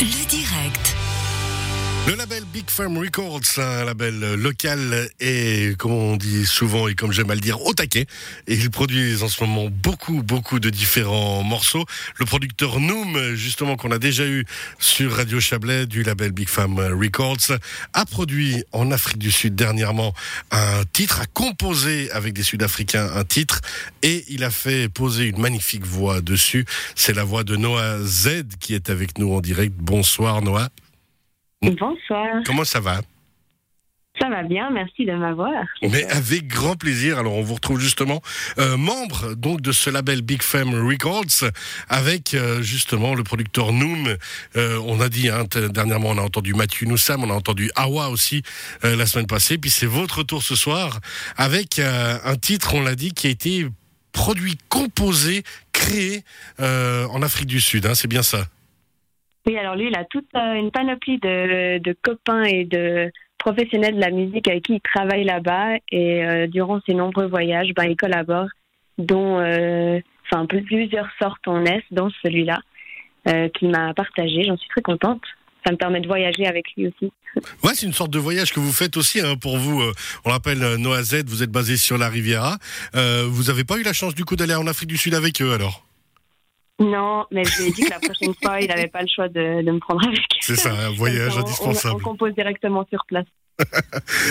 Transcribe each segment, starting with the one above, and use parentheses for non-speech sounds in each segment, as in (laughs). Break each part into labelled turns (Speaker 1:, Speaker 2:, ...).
Speaker 1: Le direct.
Speaker 2: Big Farm Records, un label local et, comme on dit souvent et comme j'aime à le dire, au taquet. Et ils produisent en ce moment beaucoup, beaucoup de différents morceaux. Le producteur Noom, justement, qu'on a déjà eu sur Radio Chablais du label Big Farm Records, a produit en Afrique du Sud dernièrement un titre, a composé avec des Sud-Africains un titre et il a fait poser une magnifique voix dessus. C'est la voix de Noah Z qui est avec nous en direct. Bonsoir Noah.
Speaker 3: Bonsoir.
Speaker 2: Comment ça va?
Speaker 3: Ça va bien, merci de m'avoir.
Speaker 2: Mais avec grand plaisir. Alors on vous retrouve justement euh, membre donc de ce label Big Fame Records avec euh, justement le producteur Noom. Euh, on a dit hein, dernièrement on a entendu Mathieu Noussam, on a entendu Awa aussi la semaine passée. Puis c'est votre tour ce soir avec un titre, on l'a dit, qui a été produit, composé, créé en Afrique du Sud. Hein, c'est bien ça?
Speaker 3: Oui, alors lui, il a toute euh, une panoplie de, copains et de professionnels de la musique avec qui il travaille là-bas. Et euh, durant ses nombreux voyages, ben, il collabore, dont euh, enfin, plus- plusieurs sortes en Est, dont celui-là, qu'il m'a partagé. J'en suis très contente. Ça me permet de voyager avec lui aussi.
Speaker 2: Ouais, c'est une sorte de voyage que vous faites aussi hein, pour vous. on rappelle euh, Noah vous êtes basé sur la Riviera. Vous n'avez pas eu la chance du coup d'aller en Afrique du Sud avec eux alors?
Speaker 3: Non, mais je lui ai dit que la prochaine (laughs) fois, il n'avait pas le choix de, de me prendre avec.
Speaker 2: C'est ça, un voyage
Speaker 3: On-
Speaker 2: indispensable.
Speaker 3: On, compose directement sur place. (laughs)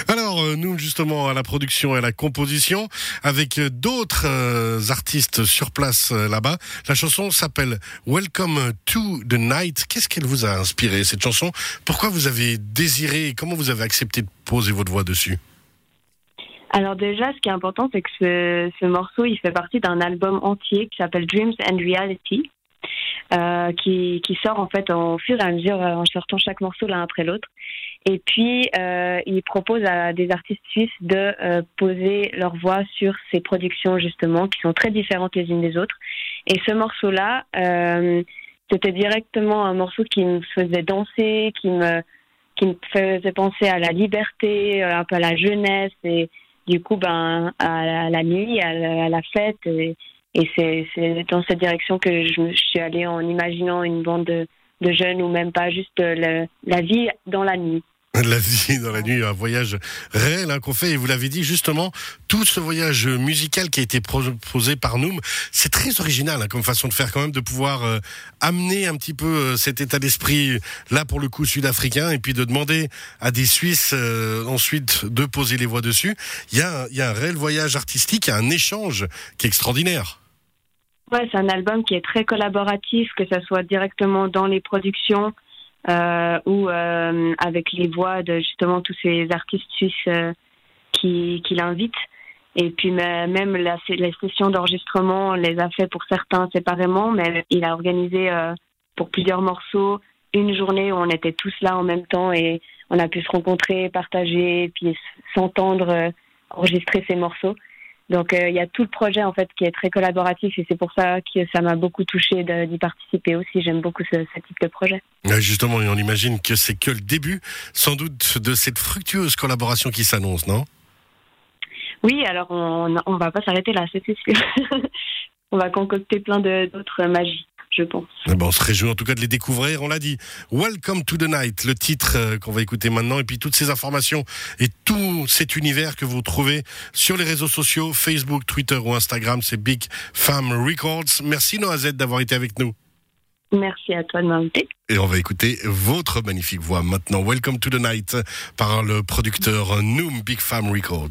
Speaker 2: Alors euh, nous justement à la production et à la composition avec euh, d'autres euh, artistes sur place euh, là-bas. La chanson s'appelle Welcome to the Night. Qu'est-ce qu'elle vous a inspiré cette chanson? Pourquoi vous avez désiré et comment vous avez accepté de poser votre voix dessus?
Speaker 3: Alors déjà, ce qui est important, c'est que ce, ce morceau, il fait partie d'un album entier qui s'appelle Dreams and Reality, euh, qui, sort en fait au fur et à mesure euh, en sortant chaque morceau l'un après l'autre. Et puis, euh, il propose à des artistes suisses de euh, poser leur voix sur ces productions justement, qui sont très différentes les unes des autres. Et ce morceau-là, c'était directement un morceau qui me faisait danser, qui me qui me faisait penser à la liberté, un peu à la jeunesse et du coup ben à la, nuit, à la, fête et, c'est dans cette direction que je, suis allée en imaginant une bande de, jeunes ou même pas juste euh, la vie dans la nuit. (laughs)
Speaker 2: La vie dans la nuit, un voyage réel hein, qu'on fait. Et vous l'avez dit justement, tout ce voyage musical qui a été proposé par Noom, c'est très original hein, comme façon de faire quand même, de pouvoir euh, amener un petit peu euh, cet état d'esprit là pour le coup sud-africain et puis de demander à des Suisses euh, ensuite de poser les voix dessus. Il y, a, y a un réel voyage artistique, y a un échange qui est extraordinaire.
Speaker 3: Ouais, c'est un album qui est très collaboratif, que ça soit directement dans les productions euh, ou euh, avec les voix de justement tous ces artistes suisses euh, qui, qui l'invitent. Et puis même la, les sessions d'enregistrement, on les a fait pour certains séparément, mais il a organisé euh, pour plusieurs morceaux une journée où on était tous là en même temps et on a pu se rencontrer, partager, puis s'entendre, euh, enregistrer ces morceaux. Donc euh, il y a tout le projet en fait qui est très collaboratif et c'est pour ça que ça m'a beaucoup touché d'y participer aussi. J'aime beaucoup ce, ce type de projet.
Speaker 2: Ouais, Justement, et on imagine que c'est que le début, sans doute, de cette fructueuse collaboration qui s'annonce, non?
Speaker 3: Oui, alors on on va pas s'arrêter là, c'est sûr. (laughs) on va concocter plein d'autres magies, je pense.
Speaker 2: Eh ben, on se réjouit en tout cas de les découvrir. On l'a dit. Welcome to the night, le titre euh, qu'on va écouter maintenant, et puis toutes ces informations et tout cet univers que vous trouvez sur les réseaux sociaux, Facebook, Twitter ou Instagram, c'est Big Fam Records. Merci Noah Z d'avoir été avec nous.
Speaker 3: Merci à toi de m'inviter.
Speaker 2: Et on va écouter votre magnifique voix maintenant. Welcome to the night par le producteur Noom Big Fam Records.